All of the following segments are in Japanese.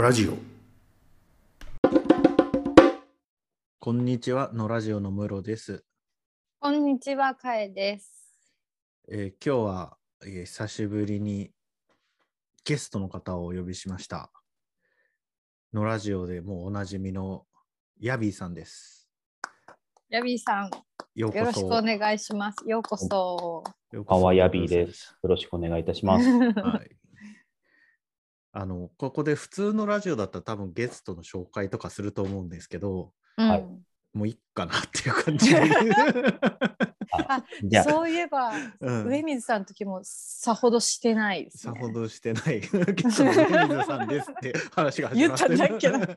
ラジオこんにちはのラジオのムロです、こんにちは、かえです。えー今日は、えー久しぶりにゲストの方をお呼びしましたのラジオでもうおなじみのヤビーさんですヤビーさん、よろしくお願いします。ようこそ。ようこそパワーヤビーです。よろしくお願いいたします。はい。あの、ここで普通のラジオだったら多分ゲストの紹介とかすると思うんですけど、はい。うんもういっかなっていう感じで。あそういえば、うん。上水さんの時もさほどしてないです、ね。さほどしてない。ゲストの上水さんですって話が始まってる。言ったんだけど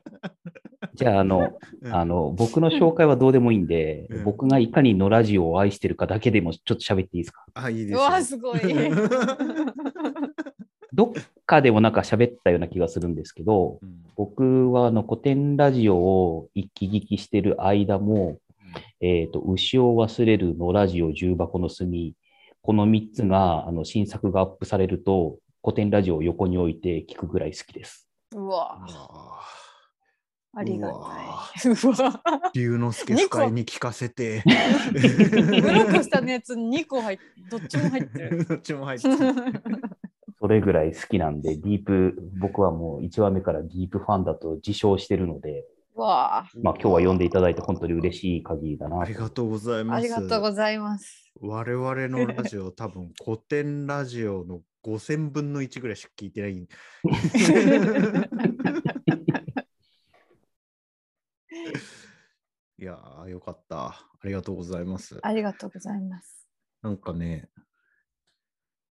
じゃあ、あの、うん。あの、僕の紹介はどうでもいいんで、うん。僕がいかにのラジオを愛してるかだけでもちょっと喋っていいですか？あ、いいです。わすごい どっかでもなんか喋ったような気がするんですけど、うん僕はあの古典ラジオを一気聞きしてる間も、えっ、と、牛を忘れるのラジオ重箱の隅、この3つがあの新作がアップされると、古典ラジオを横に置いて聞くぐらい好きです。うわあありがたい。うわー龍之介二個使いに聞かせて。ブロックしたのやつ2個入って、どっちも入ってる。どっちも入ってる。それぐらい好きなんで、ディープ、僕はもう1話目からディープファンだと自称してるので、うわまあ今日は読んでいただいて本当に嬉しい限りだなありがとうございます。ありがとうございます。我々のラジオ、多分古典ラジオの5000分の1ぐらいしか聞いてない。いやー、よかった。ありがとうございます。ありがとうございます。なんかね、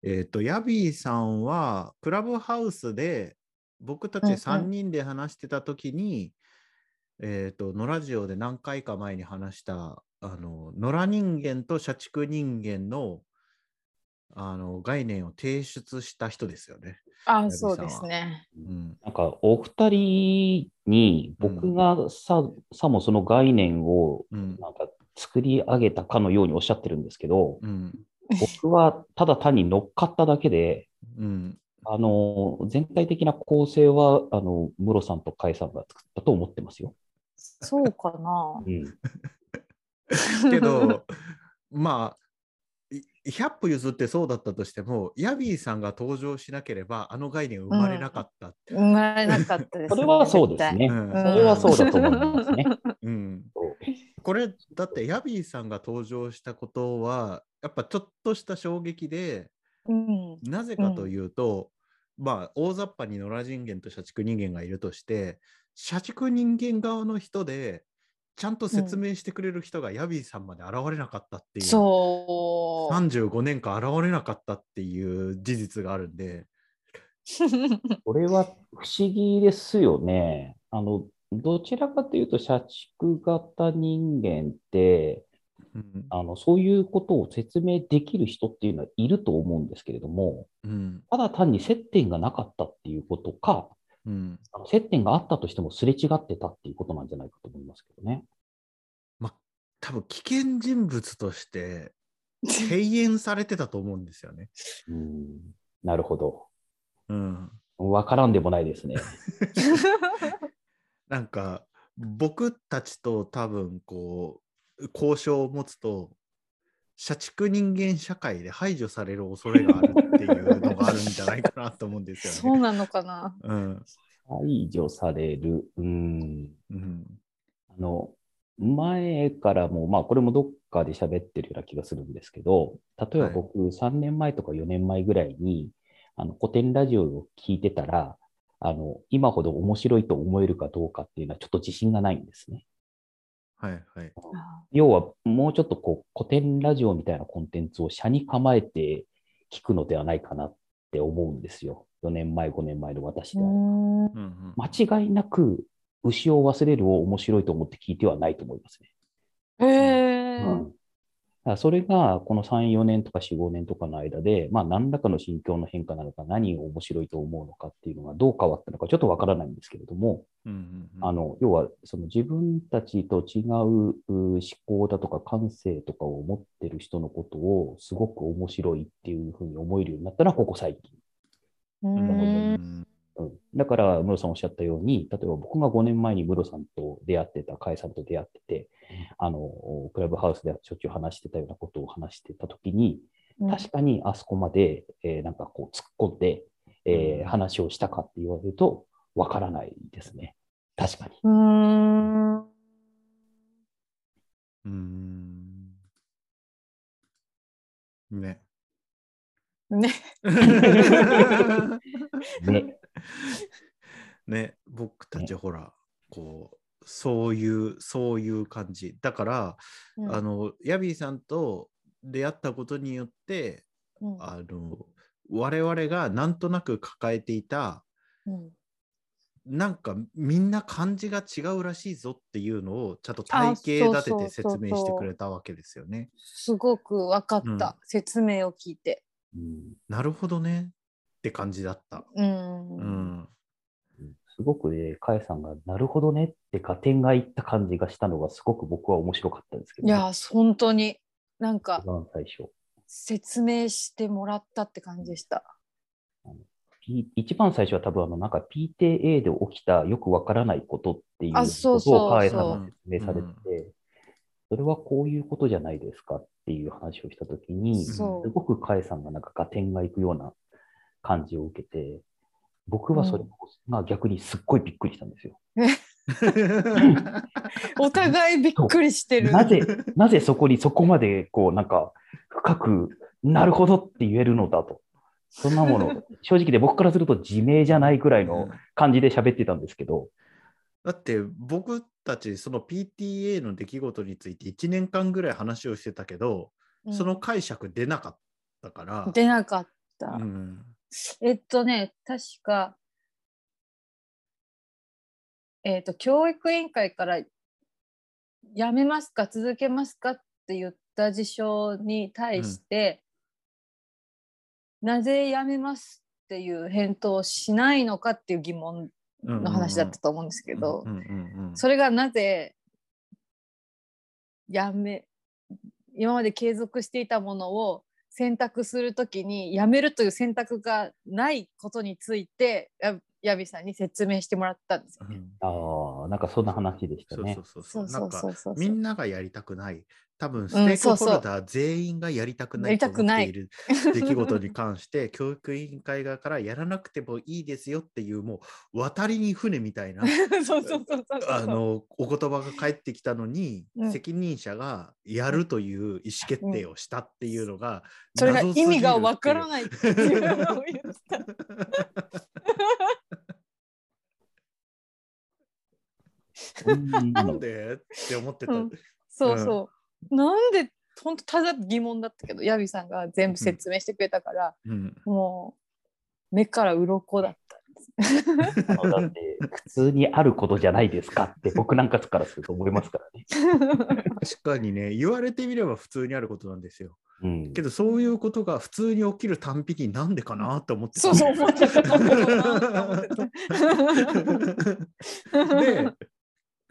えっ、と、ヤビーさんは、クラブハウスで、僕たちうんうん3人で話してた時に、えっ、と、野良ジオで何回か前に話した、あの、野良人間と社畜人間の、あの、概念を提出した人ですよね。あ、そうですね。うん。なんかお二人に僕がさ,、さもその概念をうん。なんか作り上げたかのようにおっしゃってるんですけど、うん。僕はただ単に乗っかっただけで、うん。あの、全体的な構成は、あの、ムロさんとカイさんが作ったと思ってますよ。そうかなう。ん。けど、まあ、い100歩譲ってそうだったとしても、ヤビーさんが登場しなければ、あの概念生まれなかったって。生まれなかったです、それはそうですね。うんそれはそうだと思いますね。うん、これ、だってヤビーさんが登場したことは、やっぱちょっとした衝撃で、うん。なぜかというと、まあ、大雑把に野良人間と社畜人間がいるとして、社畜人間側の人で、ちゃんと説明してくれる人がヤビーさんまで現れなかったっていう。そう。35年間現れなかったっていう事実があるんで、これは不思議ですよね。あの、どちらかというと、社畜型人間って、うんあの、そういうことを説明できる人っていうのはいると思うんですけれども、うんただ単に接点がなかったっていうことか、うんあの接点があったとしてもすれ違ってたっていうことなんじゃないかと思いますけどね。まあ、多分危険人物として敬遠されてたと思うんですよね。うん、なるほど。うん、わからんでもないですね。なんか僕たちと多分こう交渉を持つと社畜人間社会で排除される恐れがあるっていうのがあるんじゃないかなと思うんですよね。そうなのかな？うん排除される。うん。うんあの、前からも、まあ、これもどっかで喋ってるような気がするんですけど、例えばはい僕、3年前とか4年前ぐらいに、あの、古典ラジオを聞いてたら、あの、今ほど面白いと思えるかどうかっていうのはちょっと自信がないんですね。はいはい。要は、もうちょっとこう、古典ラジオみたいなコンテンツを車に構えて聞くのではないかなって思うんですよ。4年前、5年前の私であ間違いなく、牛を忘れるを面白いと思って聞いてはないと思いますね。へえ。うん、それがこの3、4年とか4、5年とかの間で、まあ、何らかの心境の変化なのか、何を面白いと思うのかっていうのがどう変わったのか、ちょっとわからないんですけれども、うんうんうんあの要はその自分たちと違うう思考だとか感性とかを持ってる人のことをすごく面白いっていうふうに思えるようになったのはここ最近。う。んうん、だから、ムロさんおっしゃったように、例えば僕が5年前にムロさんと出会ってた、カエさんと出会ってて、あの、クラブハウスでしょっちゅう話してたようなことを話してたときに、うん確かにあそこまで、えーなんかこう突っ込んで、えーうん話をしたかって言われると、わからないですね。確かに。う。うーん。ね。ね。ね。ね、僕たちほら、こう、そういう、そういう感じ。だから、うん。あの、ヤビーさんと出会ったことによって、うん。あの、我々がなんとなく抱えていた、うん。なんかみんな漢字が違うらしいぞっていうのをちゃんとあ体系立ててそうそうそう説明してくれたわけですよね。すごく分かった、うん。説明を聞いて。うん。なるほどねって感じだった。うん。うん。すごくね、カエさんが、なるほどねって合点がいった感じがしたのが、すごく僕は面白かったんですけどね、いや、本当になんか一番最初。説明してもらったって感じでした。一番最初は多分あの、なんか PTA で起きたよくわからないことっていうあそうそうことをカエさんそうが説明されてて、それはこういうことじゃないですかっていう話をしたときに、す。ごくカエさんがなんか合点がいくような感じを受けて、僕はそれが逆にすっごいびっくりしたんですよ。お互いびっくりしてる。なぜ、なぜそこにそこまでこうなんか深くなるほどって言えるのだと。そんなもの、正直で僕からすると自明じゃないぐらいの感じで喋ってたんですけど、だって僕たちその PTA の出来事について1年間ぐらい話をしてたけど、うんその解釈出なかったから。出なかった。うんえっとね、確か、えっと、教育委員会から、やめますか、続けますかって言った事象に対して、なぜやめますっていう返答をしないのかっていう疑問の話だったと思うんですけど、うんうんうんうん。それがなぜやめ今まで継続していたものを選択するときにやめるという選択がないことについてヤビさんに説明してもらったんですよね。うんああ、なんかそんな話でしたねそうそう。そうそそう。みんながやりたくない。多分スうんテークホそうそうルダー全員がやりたくないと思っている出来事に関して教育委員会側からやらなくてもいいですよっていうもう渡りに船みたいな そうそうそうそうそう。あのお言葉が返ってきたのに、うん責任者がやるという意思決定をしたっていうのが、それが意味がわからい。ないっていうのを言った。うんなんで？って思ってた。うんそうそう。なんで本当ただ疑問だったけどヤビさんが全部説明してくれたから、うんもう目から鱗だったんです。あのだって、普通にあることじゃないですかって僕なんかからすると思いますからね。確かにね、言われてみれば普通にあることなんですよ。うんけどそういうことが普通に起きるたんびになんでかなって思ってたそうそう思ってた。なんでかなと思ってたで、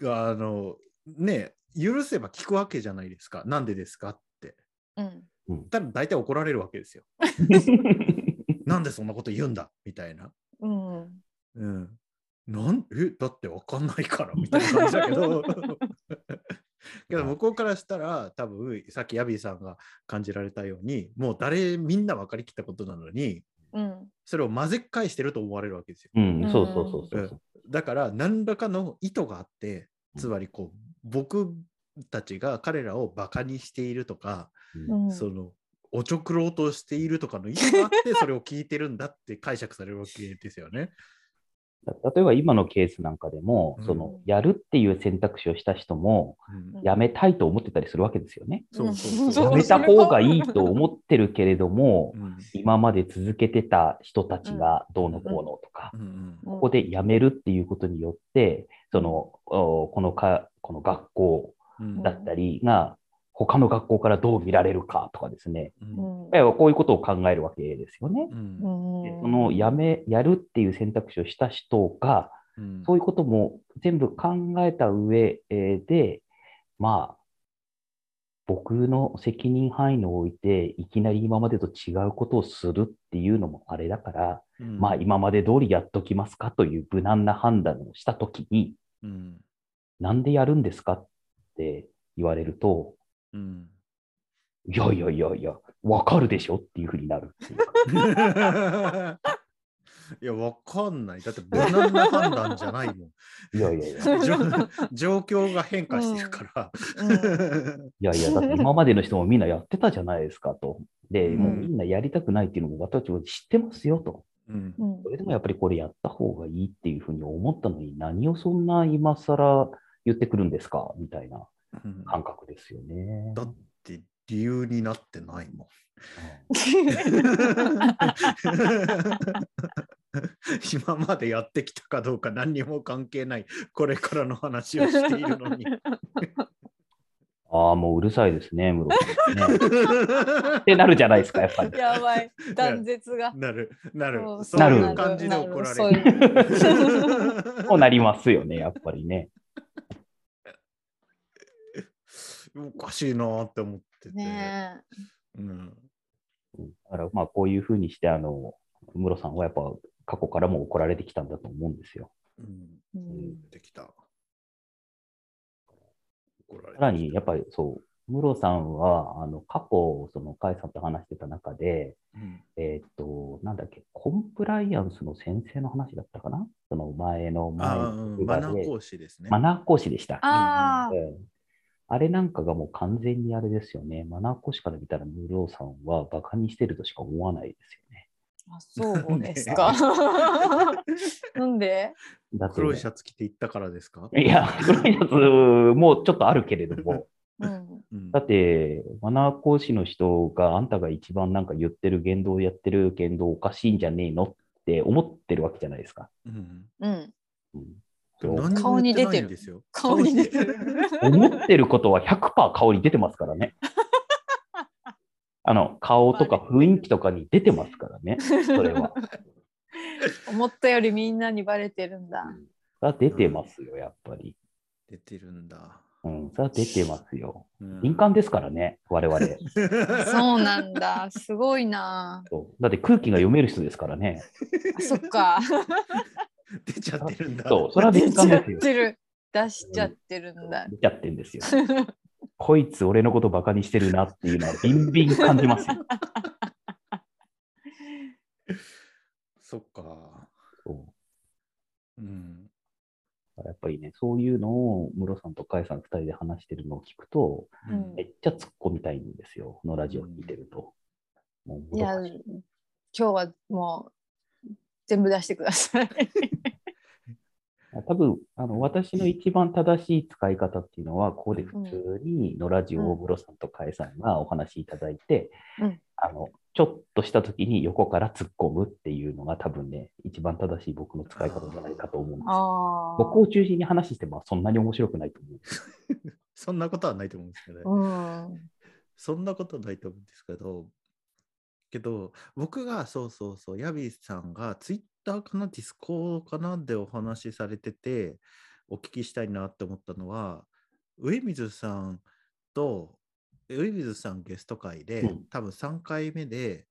あの、ね、許せば聞くわけじゃないですか。なんでですかって。うんただ大体怒られるわけですよ。なんでそんなこと言うんだみたいな。うんうん。なんえだってわかんないからみたいな感じだけど。けど向こうからしたら多分さっきヤビーさんが感じられたようにもう誰みんな分かりきったことなのにうんそれを混ぜ返してると思われるわけですよ。うん、そうそうそうそう。だから何らかの意図があってつまりこう僕たちが彼らをバカにしているとか、そのおちょくろうとしているとかの意図があってそれを聞いてるんだって解釈されるわけですよね。例えば今のケースなんかでも、うん。そのやるっていう選択肢をした人も、うん。やめたいと思ってたりするわけですよね。やめた方がいいと思ってるけれども、うん。今まで続けてた人たちがどうのこうのとか、ここでやめるっていうことによって、そのおこのかこの学校うん。だったりが、他の学校からどう見られるかとかですね、うん。こういうことを考えるわけですよね。うん。でそのやめやるっていう選択肢をした人が、うん。そういうことも全部考えた上えーで、まあ、僕の責任範囲において、いきなり今までと違うことをするっていうのもあれだから、うん。まあ今まで通りやっときますかという無難な判断をしたときに、うん。なんでやるんですかって言われると、うん。いやいやいやいや、わかるでしょっていうふうになるっていうか。いや、わかんない。だって無難な判断じゃないもん。いやいやいや、状状況が変化してるから。いやいや、だって今までの人もみんなやってたじゃないですかと。で、うんもうみんなやりたくないっていうのも私も知ってますよと。それでもやっぱりこれやった方がいいっていうふうに思ったのに、何をそんな今更言ってくるんですか？みたいなうん感覚ですよね。だって理由になってないもん。今までやってきたかどうか何にも関係ないこれからの話をしているのに。ああ、もううるさいですね、室さんね。ってなるじゃないですか、やっぱり。やばい、断絶が。なる、なるそ。ういう感じで怒らそうれる。こうなりますよね、やっぱりね。おかしいなーって思ってて。ねうんうんだから、まあ、こういうふうにして、あの、室さんはやっぱ過去からも怒られてきたんだと思うんですよ。うんえ。うんできた。さらに、やっぱりそう、室さんは、あの、過去、その、甲斐さんと話してた中で、うんえーっと、なんだっけ、コンプライアンスの先生の話だったかな？その前の前あのマナー講師ですね。マナー講師でした。ああ、うんあれなんかがもう完全にあれですよね。マナー講師から見たら、ムロさんはバカにしてるとしか思わないですよね。あそうですか。なんで？だって、黒いシャツ着て行ったからですか？いや、黒いやつもちょっとあるけれども、うん。うんだって、マナー講師の人があんたが一番なんか言ってる言動やってる言動おかしいんじゃねえのって思ってるわけじゃないですか。うんうん。うんそう何も言ってないんですよ。顔に出てる。思ってることは100%顔に出てますからね。あの、顔とか雰囲気とかに出てますからね、それは。思ったよりみんなにバレてるんだ。それは出てますよ、やっぱり。出てるんだ。うん、それは出てますよ。うん敏感ですからね、我々。そうなんだ。すごいな。そうだって空気が読める人ですからね。あそっか。出ちゃってるんだ。そう、それは敏出ちゃっ感ですよ。てる。出しちゃってるんだ。出ちゃってんですよ。こいつ俺のことバカにしてるなっていうのはビンビン感じますよ。そっか。そううん。やっぱりね、そういうのをムロさんとカイさん2人で話してるのを聞くと、うんめっちゃ突っ込みたいんですよ、このラジオ聞いてると。もうもいや、今日はもう全部出してください。多分あの私の一番正しい使い方っていうのは、ここで普通にのラジオをムロさんとカイさんがお話しいただいて、うんあのちょっとした時に横から突っ込むっていうのが多分ね、一番正しい僕の使い方じゃないかと思うんです僕を中心に話してもそんなに面白くないと思う。そんなことはないと思うんですけど、あ。うん。そんなことはないと思うんですけど、けど、僕がそうそうそう、ヤビさんがツイッターかな、ディスコードかなでお話しされてて、お聞きしたいなって思ったのは、上水さんと、上水さんゲスト会で、うん。多分3回目でうん、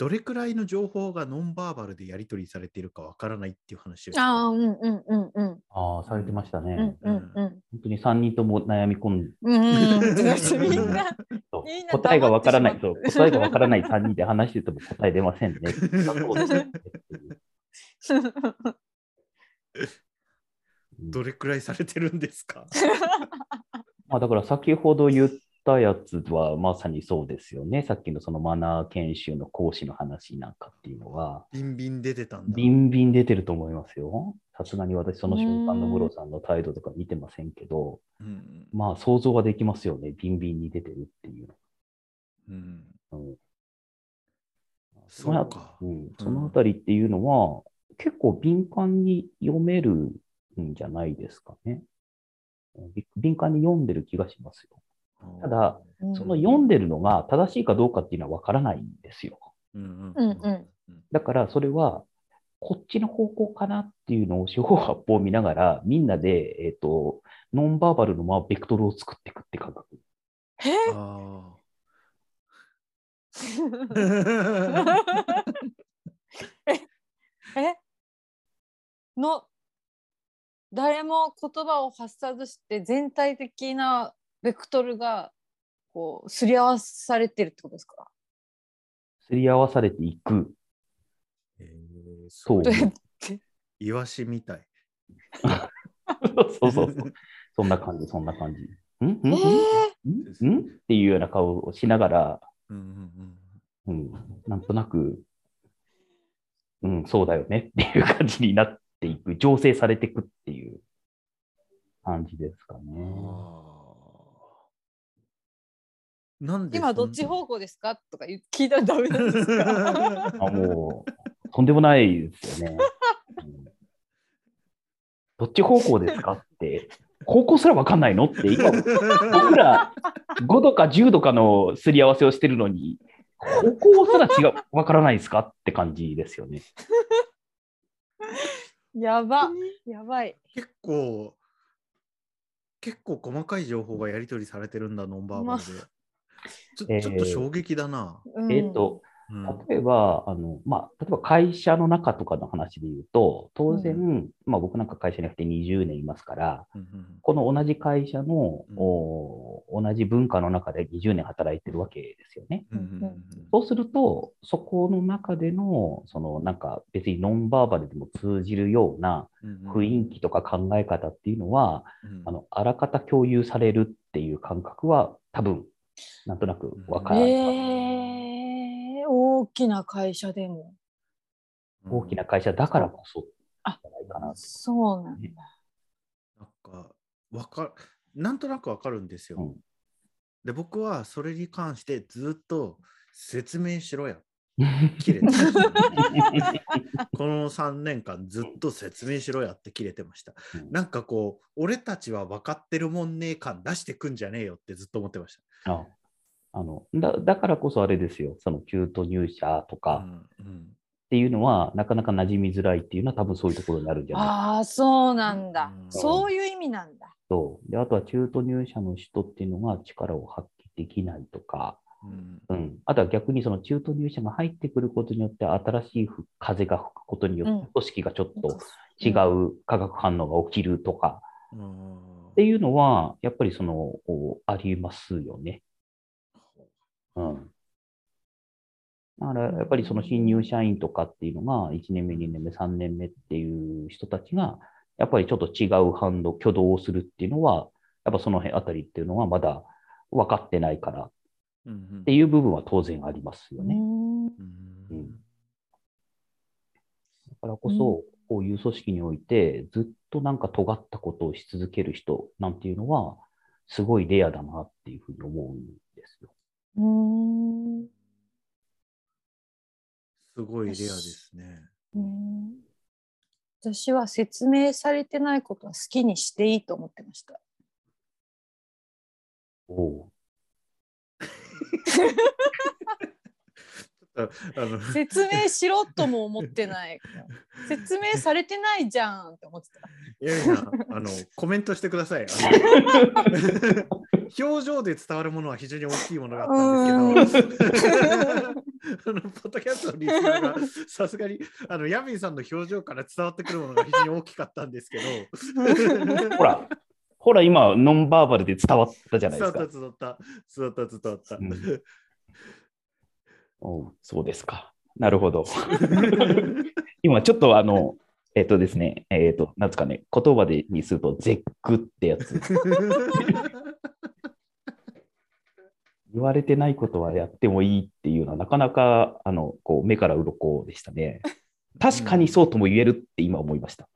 どれくらいの情報がノンバーバルでやり取りされているかわからないっていう話をしてああ、うんうんうんうん。ああ、されてましたね。うんうんうん。本当に3人とも悩み込んで、うんうん。みん。な、答えがわからない、黙ってしそう答えがわからない3人で話してても答え出ません。ね。どれくらいされてるん。ですかまあ、だから先ほど言ったやつはまさにそうですよね。さっきのそのマナー研修の講師の話なんかっていうのは、ビンビン出てたんだ。ビンビン出てると思いますよ。さすがに私その瞬間のムロさんの態度とか見てませんけど、うんまあ想像はできますよね。ビンビンに出てるっていううん、の。そうか。うん、そのあたりっていうのは、結構敏感に読めるんじゃないですかね。び敏感に読んでる気がしますよ。ただ、その読んでるのが正しいかどうかっていうのはわからないんですよ。だからそれは、こっちの方向かなっていうのを四方八方見ながら、みんなで、えっ、と、ノンバーバルのまあベクトルを作っていくって感覚。へあ えの誰も言葉を発さずして全体的なベクトルがこうすり合わされてるってことですか？すり合わされていく。えーそう。どうやって？イワシみたい。そうそうそう。そんな感じ、そんな感じ。ん？ん？ん？えー。ん？ん？っていうような顔をしながら、うんうんうん、なんとなく、うん、そうだよね。っていう感じになっていく、醸成されていくっていう感じですかね。なんで今どっち方向ですか？とか 聞いたらダメなんですか？あもう、とんでもないですよね。うん。どっち方向ですかって、方向すらわかんないのって、今、僕ら5度か10度かのすり合わせをしてるのに、方向すら違う、わからないですかって感じですよね。やば。やばい。結構、結構細かい情報がやり取りされてるんだ、ノンバーバルで。ちょえー。ちょっと衝撃だな。うん。えっ、と、うん。例えば、あの、まあ、例えば会社の中とかの話で言うと、当然、まあ僕なんか会社に来て20年いますから、うんうんこの同じ会社の、うん。お同じ文化の中で20年働いてるわけですよね。うんうんうんそうすると、そこの中での、そのなんか別にノンバーバルでも通じるようなうんうん。雰囲気とか考え方っていうのは、うん。あの、あらかた共有されるっていう感覚は多分、なんとなくわかる。えー、大きな会社でも大きな会社だからこそ、あじゃないかなと。そうなんだなんか、わかなんとなくわかるんですよ。うんで、僕はそれに関してずっと説明しろや。切れてこの3年間ずっと説明しろやって切れてました。うんなんかこう、俺たちは分かってるもんねえ感出してくんじゃねえよってずっと思ってましああのだだからこそあれですよ、その中途入社とた。か。っていうのは、なかなか馴染みづらいっていうのは多分そういうところになるんじゃない？かああそうなんだ、うん。そういう意味なんだ。と。で、あとは中途入社の人っていうのが力を発揮できないとか、うん。うん、あとは逆にその中途入社が入ってくることによって新しいふ風が吹くことによってうん。組織がちょっと違う化学反応が起きるとか。うんっていうのはやっぱりそのおありますよね。うん。だからやっぱりその新入社員とかっていうのが1年目、2年目、3年目っていう人たちがやっぱりちょっと違う反応、挙動をするっていうのはやっぱその辺あたりっていうのはまだ分かってないからっていう部分は当然ありますよね。うんうんうんだからこそ、こういう組織において、ずっとなんか尖ったことをし続ける人なんていうのは、すごいレアだなっていうふうに思うんですよ。うんすごいレアですね。うん私は説明されてないことは好きにしていいと思ってました。おうああの説明しろとも思ってない。説明されてないじゃんって思ってた。いやいや、あの、コメントしてください。表情で伝わるものは非常に大きいものがあったんですけど、あの、ポッドキャストのリスナーがさすがに、あの、ヤミーさんの表情から伝わってくるものが非常に大きかったんですけど、ほら、ほら、今、ノンバーバルで伝わったじゃない伝わった、ですか。伝わった、伝わった、伝わった。うんそうですか。なるほど。今、ちょっとあの、えっ、とですね、えっ、と、なんですかね、言葉でにすると、絶句ってやつ。言われてないことはやってもいいっていうのは、なかなか、あの、こう、目から鱗でしたね。確かにそうとも言えるって今思いました。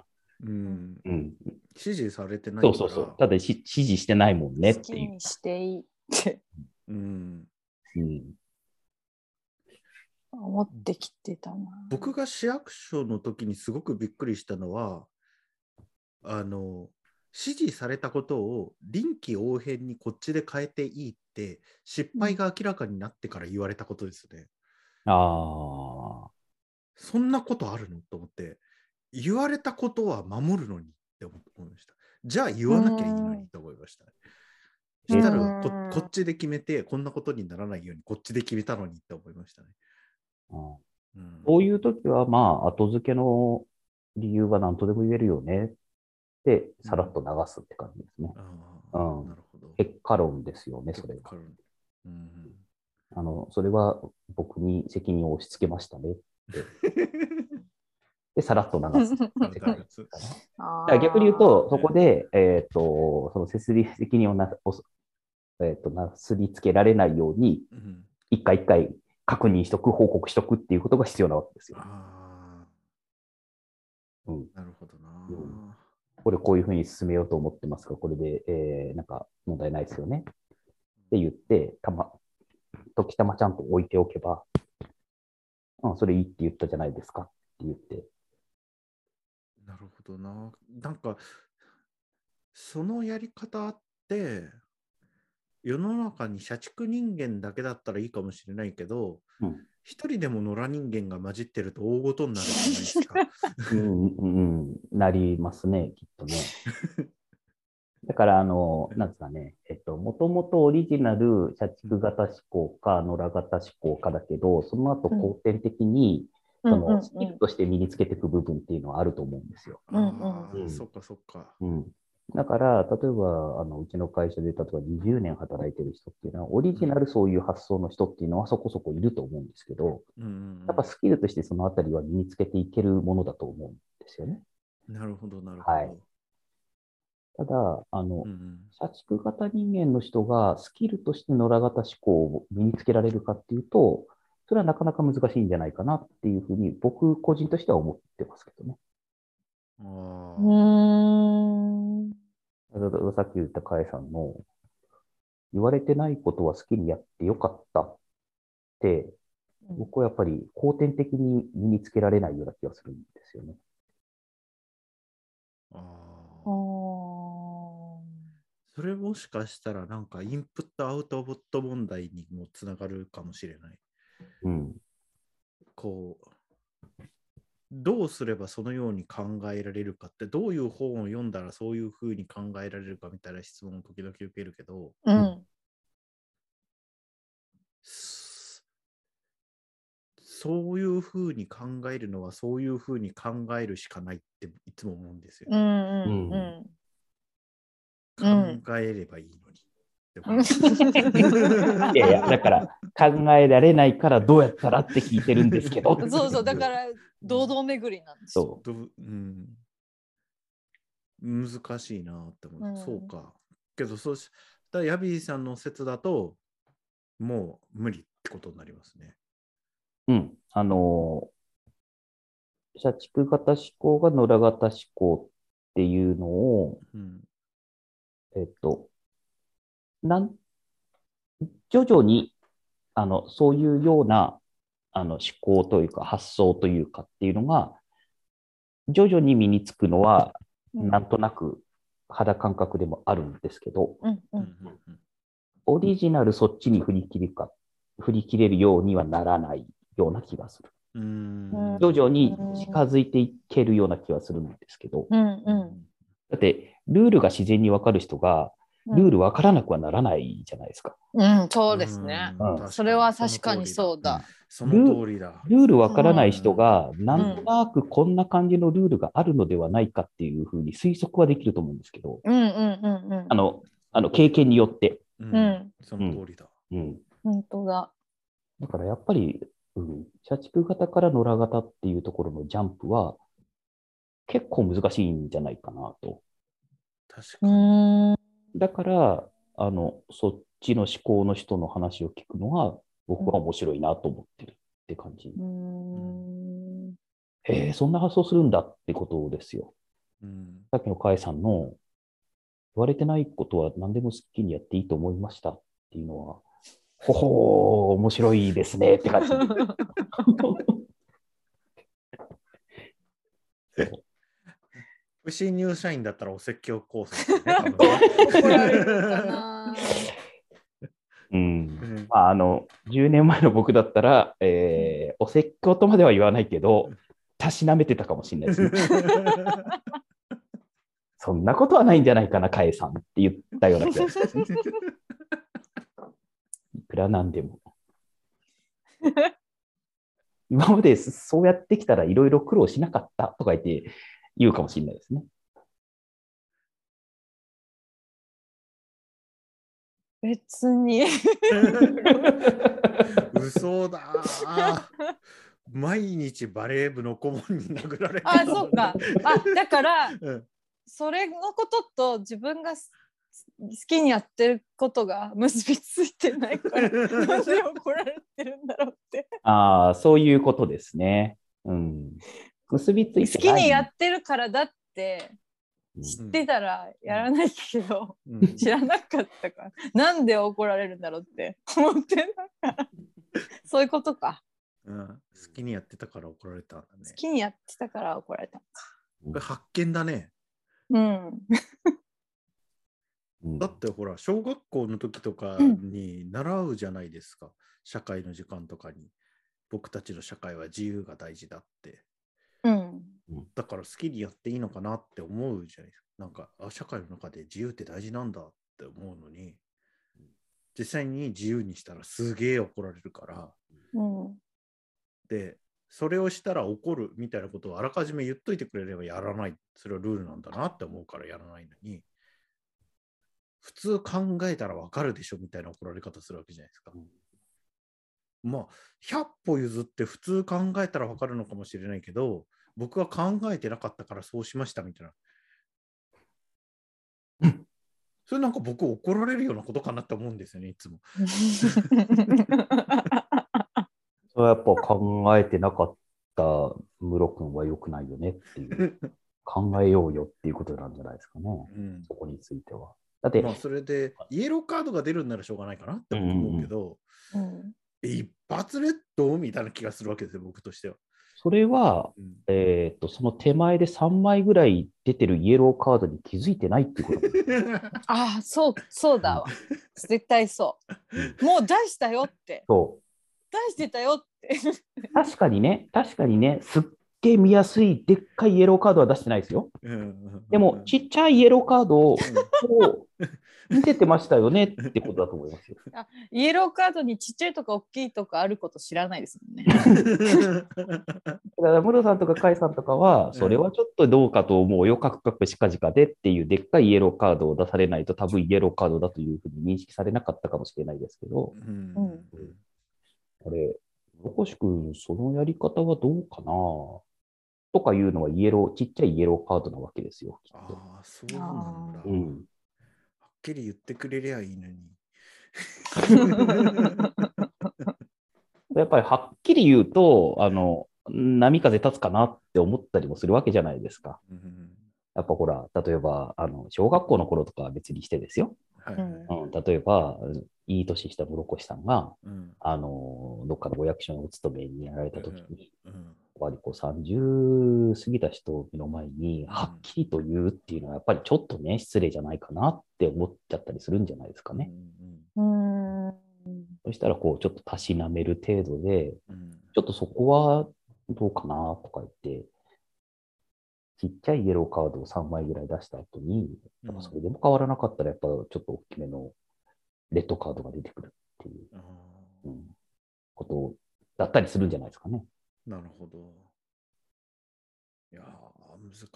うん、うん。指示されてないから。そうそうそう。ただし、指示してないもんねっ好きていう。にしていいってうんうん。思ってきてたな。僕が市役所の時にすごくびっくりしたのはあの指示されたことを臨機応変にこっちで変えていいって失敗が明らかになってから言われたことですね。ああ。そんなことあるのと思って言われたことは守るのにって思思いました。じゃあ言わなきゃいいのにと思いました。したらうんここっちで決めてこんなことにならないようにこっちで決めたのにって思いましたね。そういう時は、まあ、後付けの理由は何とでも言えるよね。って、さらっと流すって感じですね。結果論ですよね、それが。うんあの、それは僕に責任を押し付けましたね。で、さらっと流す。逆に言うと、ーそこで、えっ、と、その責任をな、えっ、と、なすりつけられないように、うん。一回一回確認しとく、報告しとくっていうことが必要なわけですよ。あうん。あ、なるほどな。うんこれこういうふうに進めようと思ってますが、これで、えーなんか問題ないですよね？って言って、たま、時たまちゃんと置いておけば、うん、それいいって言ったじゃないですか？って言って。なるほどな。なんか、そのやり方って、世の中に社畜人間だけだったらいいかもしれないけど、うん一人でも野良人間が混じってると大ごとになるじゃないですか？うん、うん、なりますね、きっとね。だから、あの、なんですかね、えっと、もともとオリジナル社畜型思考か、野良型思考かだけど、その後うん後天的に、うんうんその、スキルとして身につけていく部分っていうのはあると思うんですよ。うんうんそっかそっか。うん。だから、例えば、あの、うちの会社で、例えば20年働いてる人っていうのは、オリジナルそういう発想の人っていうのはそこそこいると思うんですけど、うんうんうんやっぱスキルとしてそのあたりは身につけていけるものだと思うんですよね。なるほど、なるほど。はいただ、あのうん、うん社畜型人間の人がスキルとして野良型思考を身につけられるかっていうと、それはなかなか難しいんじゃないかなっていうふうに、僕個人としては思ってますけどね。あさっき言ったカエさんの、言われてないことは好きにやってよかったって、僕はやっぱり後天的に身につけられないような気がするんですよね。ああそれもしかしたらなんかインプットアウトプット問題にもつながるかもしれない。うん。こう、どうすればそのように考えられるかって、どういう本を読んだらそういうふうに考えられるかみたいな質問を時々受けるけど、うん。すそういうふうに考えるのはそういうふうに考えるしかないっていつも思うんですよ考えればいいの。いやいや、だから考えられないからどうやったらって聞いてるんですけど。そうそう、だから堂々巡りなんですよ。そどううん、難しいなって思う、うんそうか。けど、そうしたらヤビーさんの説だと、もう無理ってことになりますね。う。うん。あのー、社畜型思考が野良型思考っていうのを、うん。えっと、なん、徐々に、あの、そういうような、あの、思考というか、発想というかっていうのが、徐々に身につくのは、うん。なんとなく肌感覚でもあるんですけど、うんううん。オリジナルそっちに振り切るか、振り切れるようにはならないような気がする。徐々に近づいていけるような気はするんですけど、うんうん。だって、ルールが自然にわかる人が、うん。ルールわからなくはならないじゃないですか。うん、そうですね。うんうんそれは確かにそうだ。その通りだ。ルールわからない人が、なんとなくこんな感じのルールがあるのではないかっていうふうに推測はできると思うんですけど、うんうんうんうん。あの、あの経験によって。ううんその通りだ。うん。本当だ。だからやっぱり、うん、社畜型から野良型っていうところのジャンプは、結構難しいんじゃないかなと。う確かに。だから、あの、そっちの思考の人の話を聞くのは、僕は面白いなと思ってるって感じ。うーん。へえ、そんな発想するんだってことですよ。うんさっきのカエさんの、言われてないことは何でも好きにやっていいと思いましたっていうのは、ほほー、面白いですねって感じ。不審入社員だったらお説教コースですよね。多分ね怒られるかな。うんうんまあ、あの、10年前の僕だったら、えーお説教とまでは言わないけど、たしなめてたかもしれないですね。そんなことはないんじゃないかな、カエさんって言ったような気がしますね。くらなんでも。今までそうやってきたらいろいろ苦労しなかったとか言って言うかもしれないですね。別に。嘘だー。毎日バレー部の顧問に殴られてたあ、そうか。あ、だから、うんそれのことと自分がす好きにやってることが結びついてないから、なんで怒られてるんだろうって。ああ、そういうことですね。うん。結びついて好きにやってるからだってうん知ってたらやらないけど、うん 知らなかったから、なんで怒られるんだろうって思ってなから。そういうことか。うん好きにやってたから怒られたんだね好。きにやってたから怒られた。これ発見だね。うん。うんだってほら、小学校の時とかに習うじゃないですか。社会の時間とかに。僕たちの社会は自由が大事だって。うん。だから好きにやっていいのかなって思うじゃないですか。なんか、あ社会の中で自由って大事なんだって思うのに、実際に自由にしたらすげえ怒られるから、うん。で、それをしたら怒るみたいなことをあらかじめ言っといてくれればやらない。それはルールなんだなって思うからやらないのに、普通考えたらわかるでしょみたいな怒られ方するわけじゃないですか。まあ、100歩譲って普通考えたらわかるのかもしれないけど、僕は考えてなかったからそうしましたみたいな。それなんか僕怒られるようなことかなって思うんですよね、いつも。それはやっぱ考えてなかった室君は良くないよねっていう、考えようよっていうことなんじゃないですかね。うんそこについては。だって、まあ、それで、イエローカードが出るんならしょうがないかなって僕思うけど、うんえ一発レッドみたいな気がするわけですよ、僕としては。それは、うんえっと、その手前で3枚ぐらい出てるイエローカードに気づいてないっていうこと ああ、そう、そうだわ。絶対そう。もう出したよって。そ出してたよって。う。確かにね、確かにね、すっげえ見やすいでっかいイエローカードは出してないですよ。でも、ちっちゃいイエローカードを 見せてましたよねってことだと思いますよ。イエローカードにちっちゃいとか大きいとかあること知らないですもんね。だから、ムロさんとかカイさんとかは、それはちょっとどうかと思うよ、カクカクしかじかでっていうでっかいイエローカードを出されないと、多分イエローカードだというふうに認識されなかったかもしれないですけど、うんうんあれ、横志君、そのやり方はどうかなとかいうのはイエロー、ちっちゃいイエローカードなわけですよ、きっと。ああ、そうなんだ。うん。きり言ってくれりゃいいのに。やっぱりはっきり言うと、あの、波風立つかなって思ったりもするわけじゃないですか。うんやっぱほら、例えば、あの、小学校の頃とかは別にしてですよ。はいうんうん、例えば、いい年した室越さんが、うんあの、どっかのお役所にお勤めにやられたときに、うんぱりこう30過ぎた人を目の前に、はっきりと言うっていうのは、やっぱりちょっとね、失礼じゃないかなって思っちゃったりするんじゃないですかね。うん。そしたら、こう、ちょっとたしなめる程度で、うんちょっとそこはどうかなとか言って、ちっちゃいイエローカードを3枚ぐらい出した後に、やっぱそれでも変わらなかったら、やっぱちょっと大きめのレッドカードが出てくるっていう、あうん、ことだったりするんじゃないですかね。ーなるほど。いやー、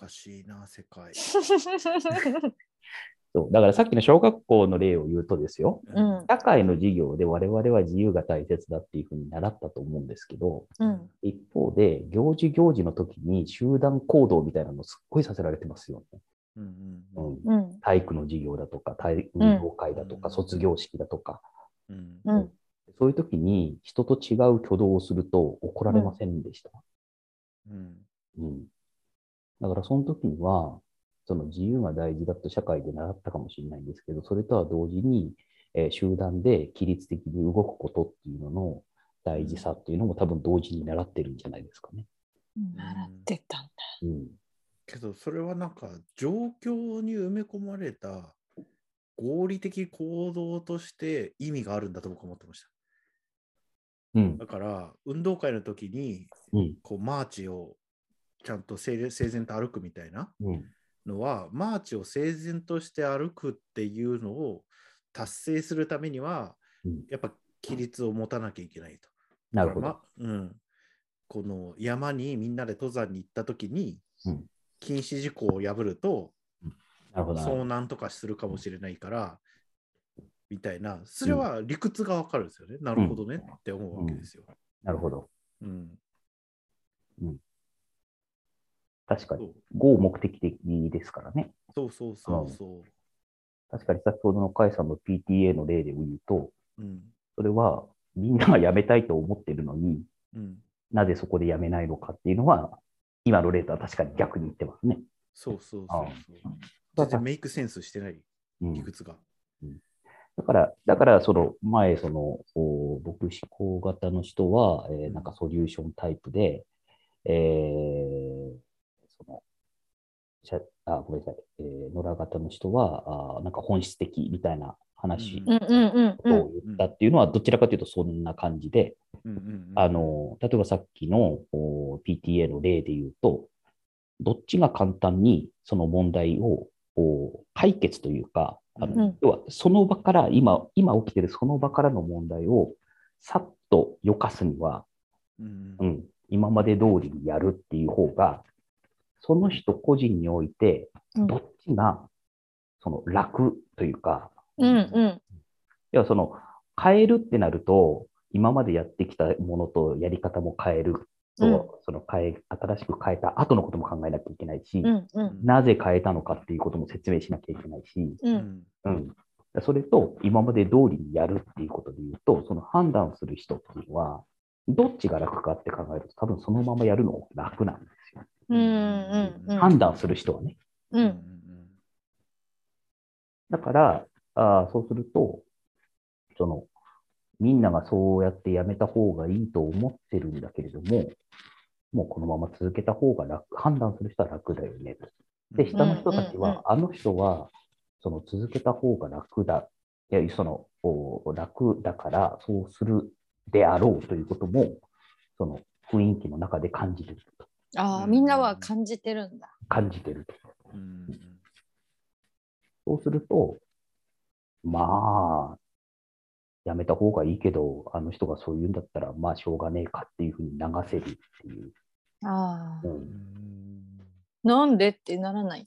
難しいな、世界。そうだからさっきの小学校の例を言うとですよ、うん社会の授業で我々は自由が大切だっていうふうに習ったと思うんですけど、うん。一方で行事行事の時に集団行動みたいなのすっごいさせられてますよね。うんううんん、うん。体育の授業だとか、体運動会だとか、うん卒業式だとか、うんうん。そういう時に人と違う挙動をすると怒られませんでした。うんうん。だからその時には、その自由が大事だと社会で習ったかもしれないんですけど、それとは同時に、えー集団で規律的に動くことっていうのの大事さっていうのも多分同時に習ってるんじゃないですかね。習ってたんだ。うん。けど、それはなんか、状況に埋め込まれた合理的行動として意味があるんだと僕は思ってました。うん。だから、運動会の時に、うん。こう、マーチをちゃんと整整然と歩くみたいなうん。のは、マーチを整然として歩くっていうのを達成するためには、うんやっぱ規律を持たなきゃいけないと。なるほど。まうん、この山にみんなで登山に行った時に、うん禁止事項を破ると。遭難とかするかもしれないから、みたいな、それは理屈がわかるんですよね。なるほどねって思うわけですよ。なるほど。うん。確かに。合目的的ですからね。そうそうそうそ確かに先ほどの甲斐さんの PTA の例で言うと、う。うん。それはみんなが辞めたいと思ってるのにうん。なぜそこで辞めないのかっていうのは、今の例とは確かに逆に言ってますね。そうそうそうそう。だ全然メイクセンスしてないうん理屈が。だから、だから、その前、その、お僕思考型の人は、えーなんかソリューションタイプで、えーその、しゃあ、ごめんなさい、えー、野良型の人は、あーなんか本質的みたいな話うんうんうんうんうん。を言ったっていうのは、どちらかというとそんな感じで、うんうんうんあの、例えばさっきのお PTA の例で言うと、どっちが簡単にその問題をお解決というか、あのうん。要はその場から今、今起きてるその場からの問題をさっとよかすには、うんうん。うん、今まで通りにやるっていう方が、その人個人において、うん。どっちがその楽というか、うんうん。要はその変えるってなると、今までやってきたものとやり方も変えると、うんその変え、新しく変えた後のことも考えなきゃいけないし、うんうんなぜ変えたのかっていうことも説明しなきゃいけないし、ううんんうん。それと、今まで通りにやるっていうことで言うと、その判断する人っていうのは、どっちが楽かって考えると、多分そのままやるの楽なんですよ。うんうんうん判断する人はね。ううんんだから、あーそうすると、その、みんながそうやってやめた方がいいと思ってるんだけれども、もうこのまま続けた方が楽、判断する人は楽だよね。で、下の人たちうんうんうんは、あの人は、その続けた方が楽だ、いや、その、お楽だから、そうするであろうということも、その雰囲気の中で感じてると。ああみんなは感じてるんだ。感じてると。うんそうすると、まあ、やめた方がいいけど、あの人がそう言うんだったら、まあ、しょうがねえかっていうふうに流せるっていう。ああううんんなんでってならない？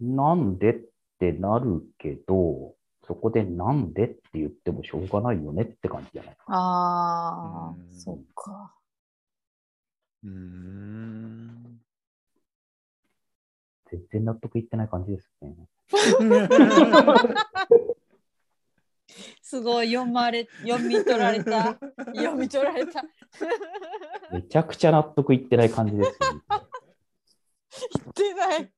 なんでってなるけど、そこでなんでって言ってもしょうがないよねって感じじゃない？か。ああうんそっか。うん全然納得いってない感じですね。すごい読まれ読み取られた 読み取られた。めちゃくちゃ納得いってない感じですよね。言ってない。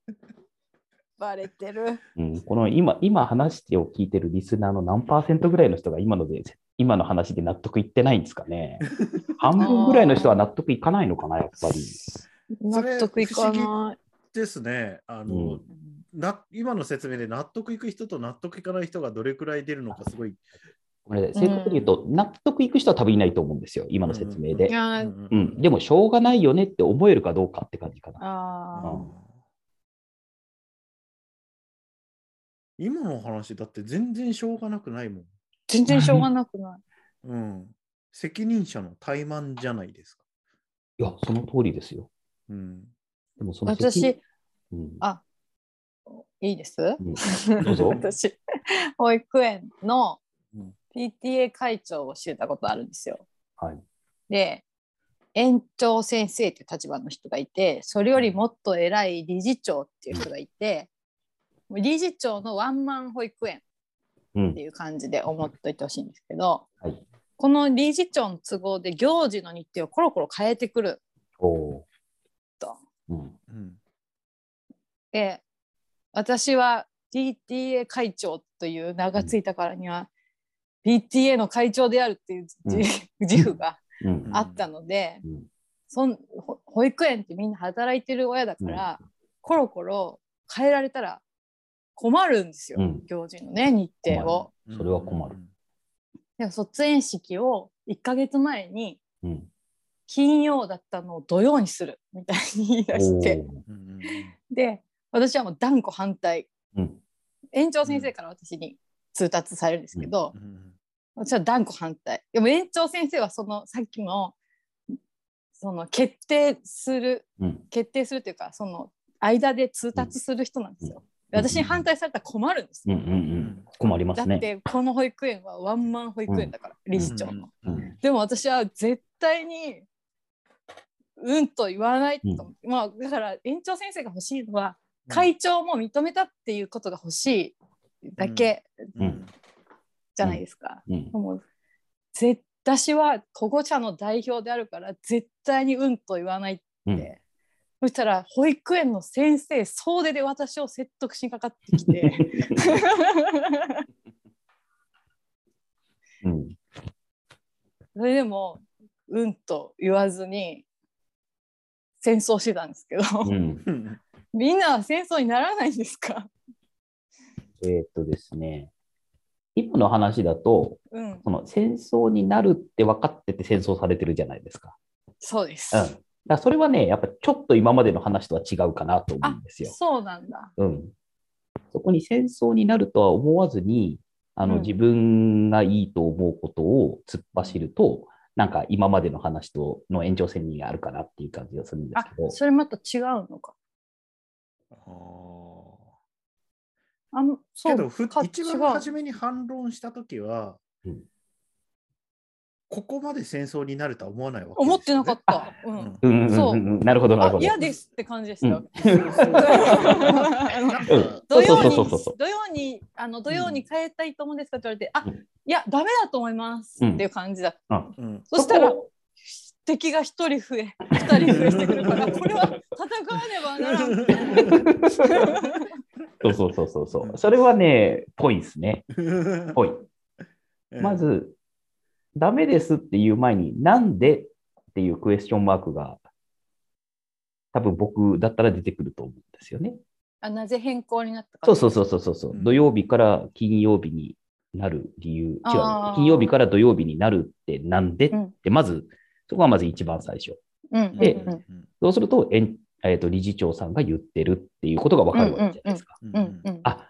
バレてる。うん、この今、今話を聞いてるリスナーの何パーセントぐらいの人が今ので、今の話で納得いってないんですかね。半分ぐらいの人は納得いかないのかな、やっぱり。納得いかない。ですね。あの、うんな今の説明で納得いく人と納得いかない人がどれくらい出るのかすごい。ごめんなさい正確に言うと、納得いく人は多分いないと思うんですよ、今の説明いで。うんうん、でも、しょうがないよねって思えるかどうかって感じかな。あーうん今の話だって全然しょうがなくないもん。全然しょうがなくない。うん。責任者の怠慢じゃないですか。いや、その通りですよ。うん。でもその責私、うんあいいです？うんどうぞ 私、保育園のうん PTA 会長をしてたことあるんですよ。はい。で、園長先生っていう立場の人がいて、それよりもっと偉い理事長っていう人がいて、理事長のワンマン保育園うんっていう感じで思っといてほしいんですけど、はい。この理事長の都合で行事の日程をコロコロ変えてくると。うん。うん。で私は PTA 会長という名がついたからには、PTA の会長であるっていう自,、うん。自負がうん。あったので、うん。そんほ保育園ってみんな働いてる親だから、コロコロ変えられたら困るんですよ、うん。行事のね日程を。それは困る。でも卒園式を1ヶ月前にうん。金曜だったのを土曜にするみたいに言い出して。で私はもう断固反対うん。園長先生から私に通達されるんですけど、うん私は断固反対でも園長先生はそのさっきのその決定するうん。決定するというかその間で通達する人なんですよ。うん私に反対されたら困るんですよ。うんうんうん。困りますね。だってこの保育園はワンマン保育園だから、理事長の。うんでも私は絶対にうんと言わないと、まあだから園長先生が欲しいのは会長も認めたっていうことが欲しいだけうん。じゃないですか。うん。もう絶私は保護者の代表であるから絶対にうんと言わないって、うん。そしたら保育園の先生総出で私を説得しにかかってきて。うん。それでもうんと言わずに戦争してたんですけど、みんなは戦争にならないんですか、えーっとですね、今の話だと、うん、その戦争になるって分かってて戦争されてるじゃないですか。そうです。うん。だそれはね、やっぱちょっと今までの話とは違うかなと思あうんですよ。そうなんだ。うん。そこに戦争になるとは思わずに、あの、うん自分がいいと思うことを突っ走ると、なんか今までの話との延長線にあるかなっていう感じがするんですあけど。それまた違うのか。ああんそう。ーけどふか一番初めに反論したときは、うん。ここまで戦争になるとは思わないわけ思ってなかっった。うん。そううん、なるほど、なるほど。あ嫌ですって感じでした。土曜に土曜にあの土曜に変えたいと思うんですかって言われて、あうん。いやダメだと思いますっていう感じだ。うん。うん。そしたら敵が一人増え二人増えしてくるから これは戦わねばならん。そうそうそうそうそう。それはね、ぽいですね。ぽい。まず、ダメですっていう前に、なんでっていうクエスチョンマークが、多分僕だったら出てくると思うんですよね。あなぜ変更になったか。そうそうそうそうそうそう、うん土曜日から金曜日になる理由。違う。金曜日から土曜日になるってなんでっうんて、まず、そこがまず一番最初。うんうんでうんそうすると、えんえーと理事長さんが言ってるっていうことがわかるわけじゃないですか。うんうんうんあ、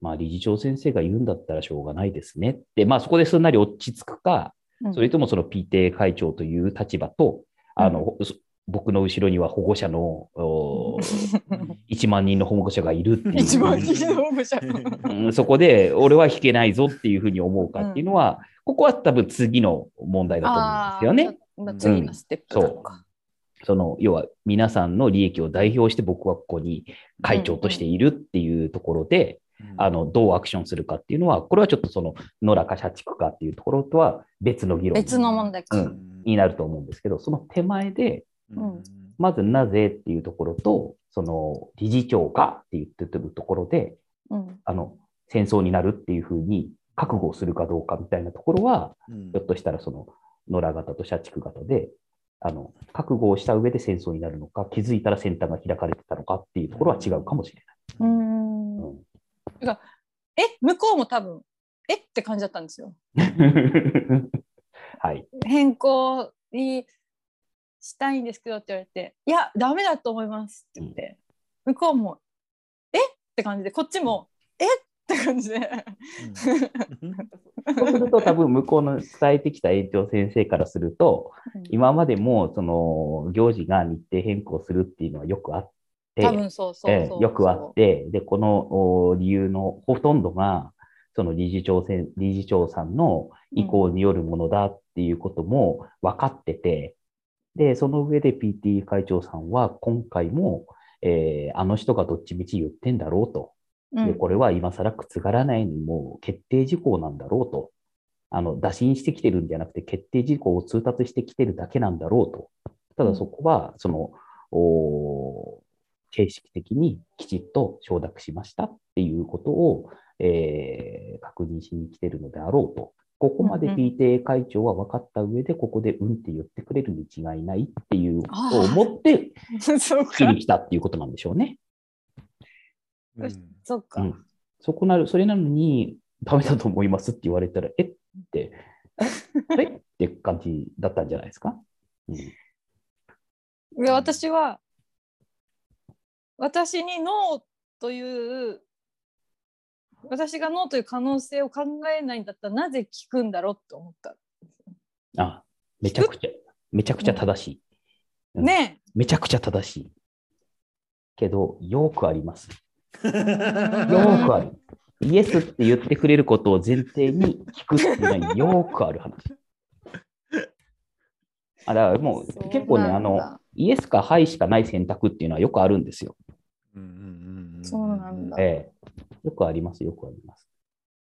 まあ理事長先生が言うんだったらしょうがないですねって、まあそこですんなり落ち着くか、うんそれともその PTA 会長という立場と、あの、そ僕の後ろには保護者のおー 1万人の保護者がいるっていう。一番人気の保護者。うんそこで俺は引けないぞっていうふうに思うかっていうのは、ここは多分次の問題だと思うんですよね。あー。まあ次のステップなのか。その要は皆さんの利益を代表して僕はここに会長としているっていうところで、あのどうアクションするかっていうのは、これはちょっとその野良か社畜かっていうところとは別の議論別の問題か。うんになると思うんですけど、その手前で、うんまずなぜっていうところと、その理事長がって言ってるところで、うんあの戦争になるっていうふうに覚悟するかどうかみたいなところは、うんひょっとしたらその野良型と社畜型で、あの覚悟をした上で戦争になるのか、気づいたら先端が開かれてたのかっていうところは違うかもしれうない。んうんえ？向こうも多分え？って感じだったんですよ。はい。変更にしたいんですけどって言われて「いやダメだと思います」って言って、向こうも「え？っ?」て感じでこっちも「え？っ?」て感じで そうすると多分向こうの伝えてきた園長先生からすると、今までもその行事が日程変更するっていうのはよくあって、多分そうそうそうええよくあって、で、このお理由のほとんどが、その理事長せん理事長さんの意向によるものだっていうことも分かってて、で、その上で PT 会長さんは今回も、えーあの人がどっちみち言ってんだろうと。うんで、これは今更覆らないにもう決定事項なんだろうと。あの、打診してきてるんじゃなくて、決定事項を通達してきてるだけなんだろうと。ただそこは、その、お形式的にきちっと承諾しましたっていうことを、えー確認しに来てるのであろうと。ここまで PTA 会長は分かった上で、ここでうんって言ってくれるに違いないっていうことを思って、きかに来たっていうことなんでしょうね。うんそうか、うんそこなる、それなのに、ダメだと思いますって言われたら、えっ？て、あれって感じだったんじゃないですか？うんで私は私にノーという私がノーという可能性を考えないんだったらなぜ聞くんだろうって思った。あ、めちゃくちゃ、めちゃくちゃ正しい。うんねめちゃくちゃ正しい。けど、よくあります。え。よくある。イエスって言ってくれることを前提に聞くっていうのはよくある話。あだからもう結構ね、あのイエスかハイしかない選択っていうのはよくあるんですよ。うんうんうんんそうなんだええ。よくあります、よくあります。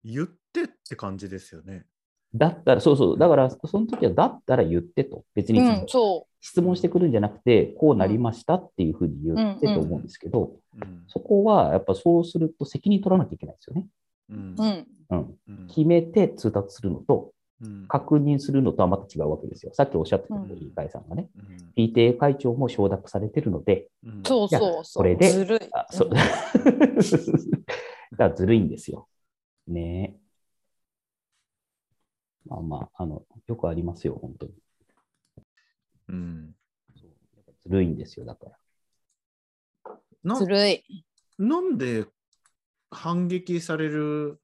言ってって感じですよね。だったら、そうそう、だから、その時はだったら言ってと。別にうん、そ質問してくるんじゃなくて、こうなりましたっていうふうに言ってと思うんですけど、うんそこはやっぱそうすると責任取らなきゃいけないですよね。うんう。うん。うん。うん決めて通達するのと、うん確認するのとはまた違うわけですよ。さっきおっしゃってた通うり、井さんがね、うん PTA 会長も承諾されてるので、うんそうそうそれでずるい。あそううん だからずるいんですよ。ねえ。まあまあ、あの、よくありますよ、本当に。うんずるいんですよ、だから。なずるい。なんで反撃される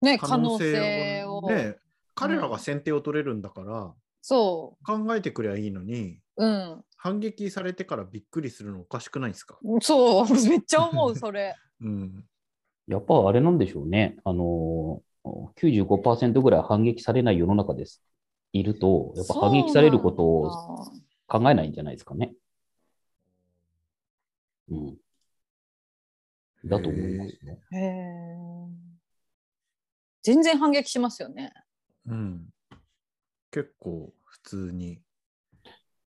ね、可可能能性性を。をね、彼らが先手を取れるんだから、そ考えてくりゃいいのに、う。うん。反撃されてからびっくりするのおかしくないですか、そう。めっちゃ思う、それ。うん、やっぱあれなんでしょうね。あの、95%ぐらい反撃されない世の中です。いると、やっぱ反撃されることを考えないんじゃないですかね。うん。だと思いますね。へえ。全然反撃しますよね。うん、結構普通に。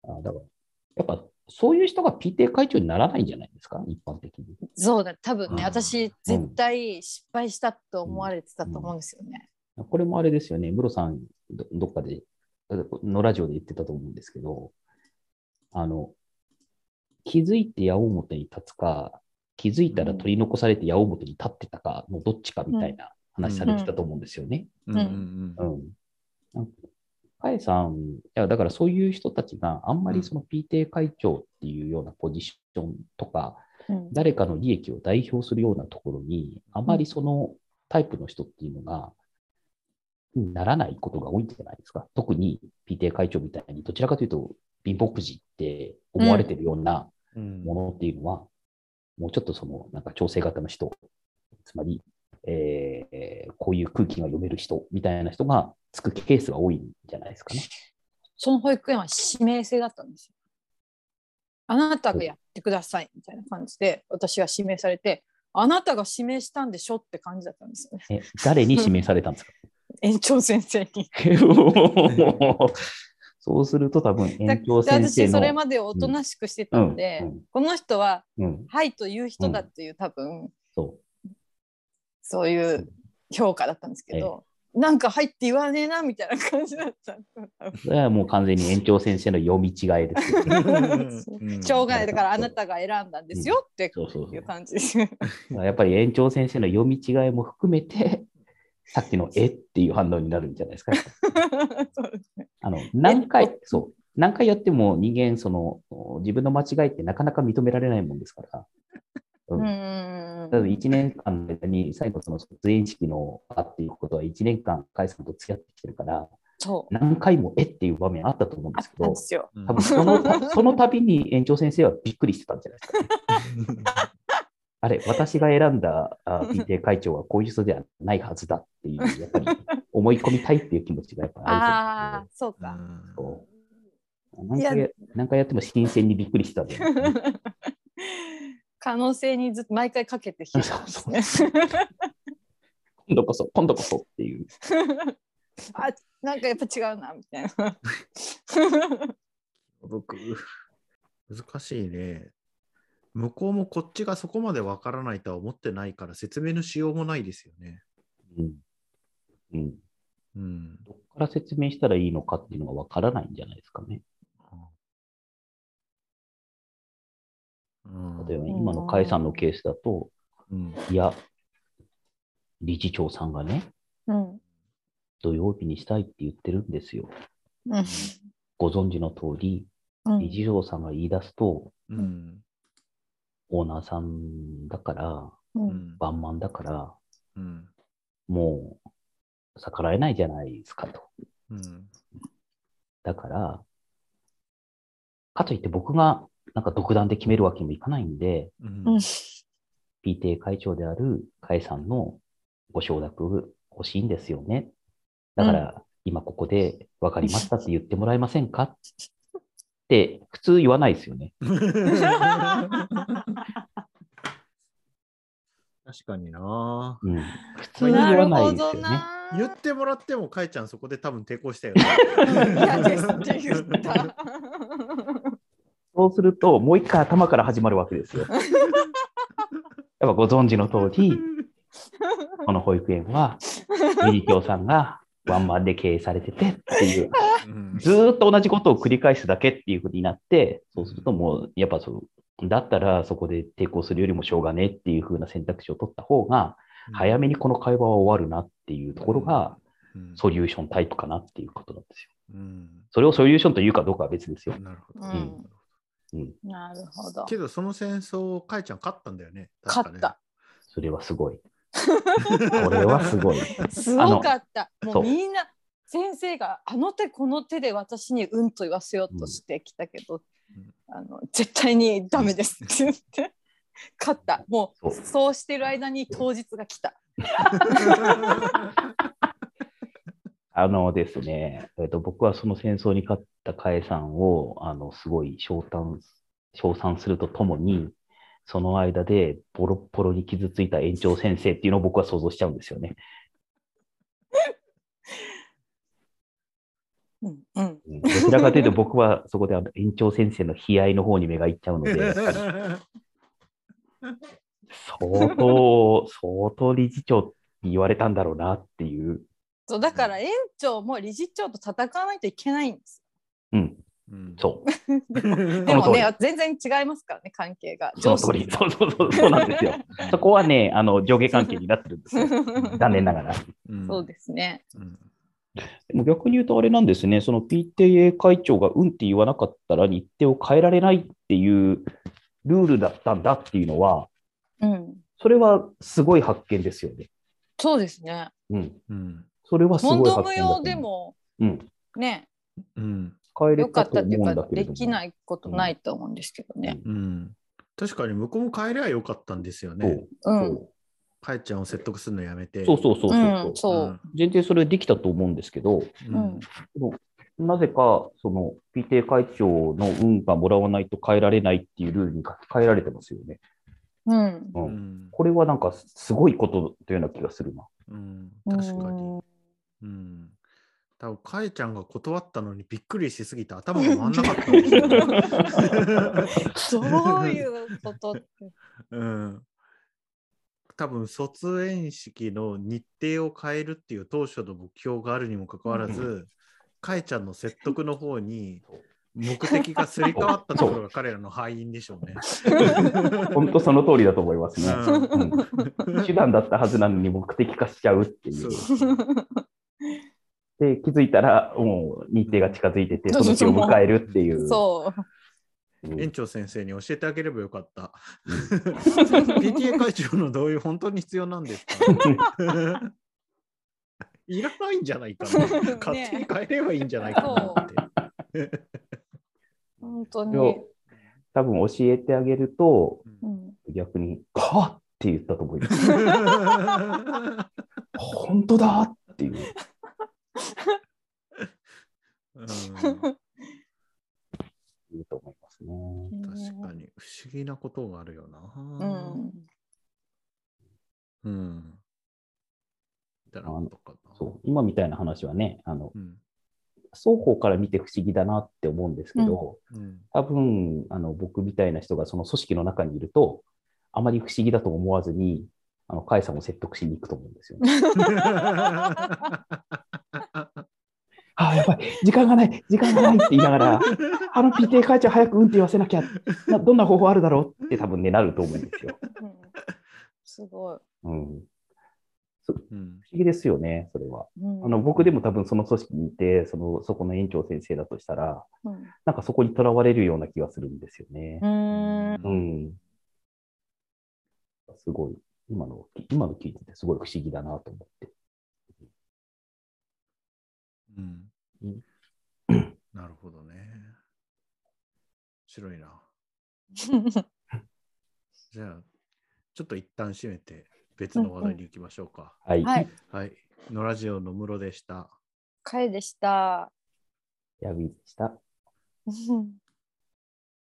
あだから、やっぱそういう人が PTA 会長にならないんじゃないですか、一般的に。そうだ、多分ね、うん。私、絶対失敗したと思われてたと思うんですよね。これもあれですよね、ムロさんど、どっかで、のラジオで言ってたと思うんですけど、あの、気づいて矢面に立つか、気づいたら取り残されて矢面に立ってたかのどっちかみたいな話されてたと思うんですよね。うん。うん。う。うんカエさん、いやだからそういう人たちがあんまりその PTA 会長っていうようなポジションとか、うん。誰かの利益を代表するようなところに、あまりそのタイプの人っていうのが、ならないことが多いんじゃないですか。特に PTA 会長みたいに、どちらかというと、貧乏くじって思われてるようなうん。ものっていうのは、もうちょっとその、なんか調整型の人、つまり、えーこういう空気が読める人みたいな人がつくケースが多いんじゃないですかね。その保育園は指名制だったんですよ。あなたがやってくださいみたいな感じで私が指名されてあなたが指名したんでしょって感じだったんですよね。え誰に指名されたんですか？園長先生に。そうすると多分だ園長で先生の。私それまでおとなしくしてたんで、うんうんこの人はうん、はいという人だっていう、多分そそういう評価だったんですけど、なんかはいって言わねえなみたいな感じだった。う。それはもう完全に園長先生の読み違いですよ。ね。う。ん。しょうがないだからあなたが選ん。だん。ですよっていう感じです。やっぱり園長先生の読み違いも含めて、さっきのえっていう反応になるん。じゃないですか。そうですね。あの何回、そう、何回やっても人間、その自分の間違いってなかなか認められないもん。ですから。うんうんうんうんただ1年間の間に最後その卒園式のあっていうことは1年間、カイさんと付き合ってきてるから、そう。何回もえっていう場面あったと思うんですけど、多分その その度に園長先生はびっくりしてたんじゃないですか、ね。あれ、私が選んだあ PTA 会長はこういう人ではないはずだっていう、やっぱり思い込みたいっていう気持ちがやっぱあああ、そううか。んると思う。何回や何回やっても新鮮にびっくりしてたんじゃないですかね。可能性にずっと毎回かけてきたんですね。今度こそ、今度こそっていう。あ、なんかやっぱ違うなみたいな。僕、難しいね。向こうもこっちがそこまでわからないとは思ってないから説明のしようもないですよね。うんうん、うん。どこから説明したらいいのかっていうのがわからないんじゃないですかね。例えば今の甲斐さんのケースだと、うんいや、理事長さんがね、うん。土曜日にしたいって言ってるんですよ。うん。ご存知の通り、うん理事長さんが言い出すと、うんオーナーさんだから、ううんんワンマンだから、うん。もう逆らえないじゃないですかと。うん。だから、かといって僕がなんか独断で決めるわけにもいかないんで、うんうん PTA 会長である甲斐さんのご承諾欲しいんですよね。だから、今ここで分かりましたって言ってもらえませんか？って普通言わないですよね。確かにな。うん、普通に言わないですよね。な。言ってもらっても、かいちゃんそこで多分抵抗したよね。そうすると、もう一回頭から始まるわけですよ。やっぱご存知の通り、この保育園は、理事長さんがワンマンで経営されててっていう、うんずーっと同じことを繰り返すだけっていうふうになって、そうするともう、やっぱそう、だったらそこで抵抗するよりもしょうがねっていうふうな選択肢を取った方が、早めにこの会話は終わるなっていうところが、うんソリューションタイプかなっていうことなんですよ。うんそれをソリューションというかどうかは別ですよ。なるほど。うんうん、なるほど。けど、その戦争、かいちゃん勝ったんだよね。確かね勝った。それはすごい。これはすごい。すごかった。もそううみんな先生があの手この手で私にうんと言わせようとしてきたけど、うんあの絶対にダメですって言って勝った。もうそうそうしてる間に当日が来た。あのですね、えっと僕はその戦争に勝ったカエさんをあのすごい称賛称賛するとともに、その間でボロッボロに傷ついた園長先生っていうのを僕は想像しちゃうんですよね。うんうん。うんどちらかというと僕はそこであの園長先生の悲哀の方に目がいっちゃうので、相当、相当理事長に言われたんだろうなっていう。そうだから園長も理事長と戦わないといけないんです。うん、うんそう。でもね全然違いますからね関係が。その通り。そうそうそう、そうなんですよ。そこはね、あの上下関係になってるんですよ。残念ながら。うんそうですね。うんでも逆に言うとあれなんですね、その PTA 会長がうんって言わなかったら日程を変えられないっていうルールだったんだっていうのは、うん。それはすごい発見ですよね。そうですね。うん。うんそれはすごい発見だでもうん。ねうん変えれよかたと思うんったっていうかだけれども。できないことないと思うんですけどね。うん確かに向こうも帰りゃよかったんですよね。うそん。うかいちゃんを説得するのやめて。そうそうそうそううん、そう。全然それできたと思うんですけど、うん。なぜか、その PTA 会長の運がもらわないと変えられないっていうルールに書き換えられてますよね。うん。う。うんんこれはなんかすごいことというような気がするな。うん確かに。うんうん。多分かいちゃんが断ったのにびっくりしすぎて頭が回んなかったんですよね。どういうことって。うん。多分卒園式の日程を変えるっていう当初の目標があるにもかかわらず、かえちゃんの説得の方に目的がすり替わったところが彼らの敗因でしょうね。本当その通りだと思いますね。うんうん手段だったはずなのに目的化しちゃうっていう。そうで、気づいたらもう日程が近づいてて、その日を迎えるっていう。そう。うん園長先生に教えてあげればよかった。うん PTA 会長の同意本当に必要なんですか いらないんじゃないかな。勝手に変えればいいんじゃないかなって。本当に。多分教えてあげると、うん逆に、はっって言ったと思います。本当だっていう。うん言うと思いますね。確かに不思議なことがあるよな。うん。うん。だとかなそう今みたいな話はねあの、うん双方から見て不思議だなって思うんですけど、うん多分あの僕みたいな人がその組織の中にいると、あまり不思議だと思わずに、あの甲斐さんを説得しに行くと思うんですよね。ああ、やばい、時間がない、時間がないって言いながら、あの PTA 会長早くうんって言わせなきゃ、などんな方法あるだろうって多分ね、なると思うんですよ。うんすごい。うん、うん不思議ですよね、それは。うんあの僕でも多分その組織にいて、そのそこの園長先生だとしたら、うんなんかそこにとらわれるような気がするんですよねう。んうん。すごい。今の、今の聞いててすごい不思議だなと思って。うんうん。なるほどね。面白いな。じゃあ、ちょっと一旦閉めて別の話題に行きましょうか。はい。はい。はい。のラジオの室でした。かえでした。ヤビーでした。う ん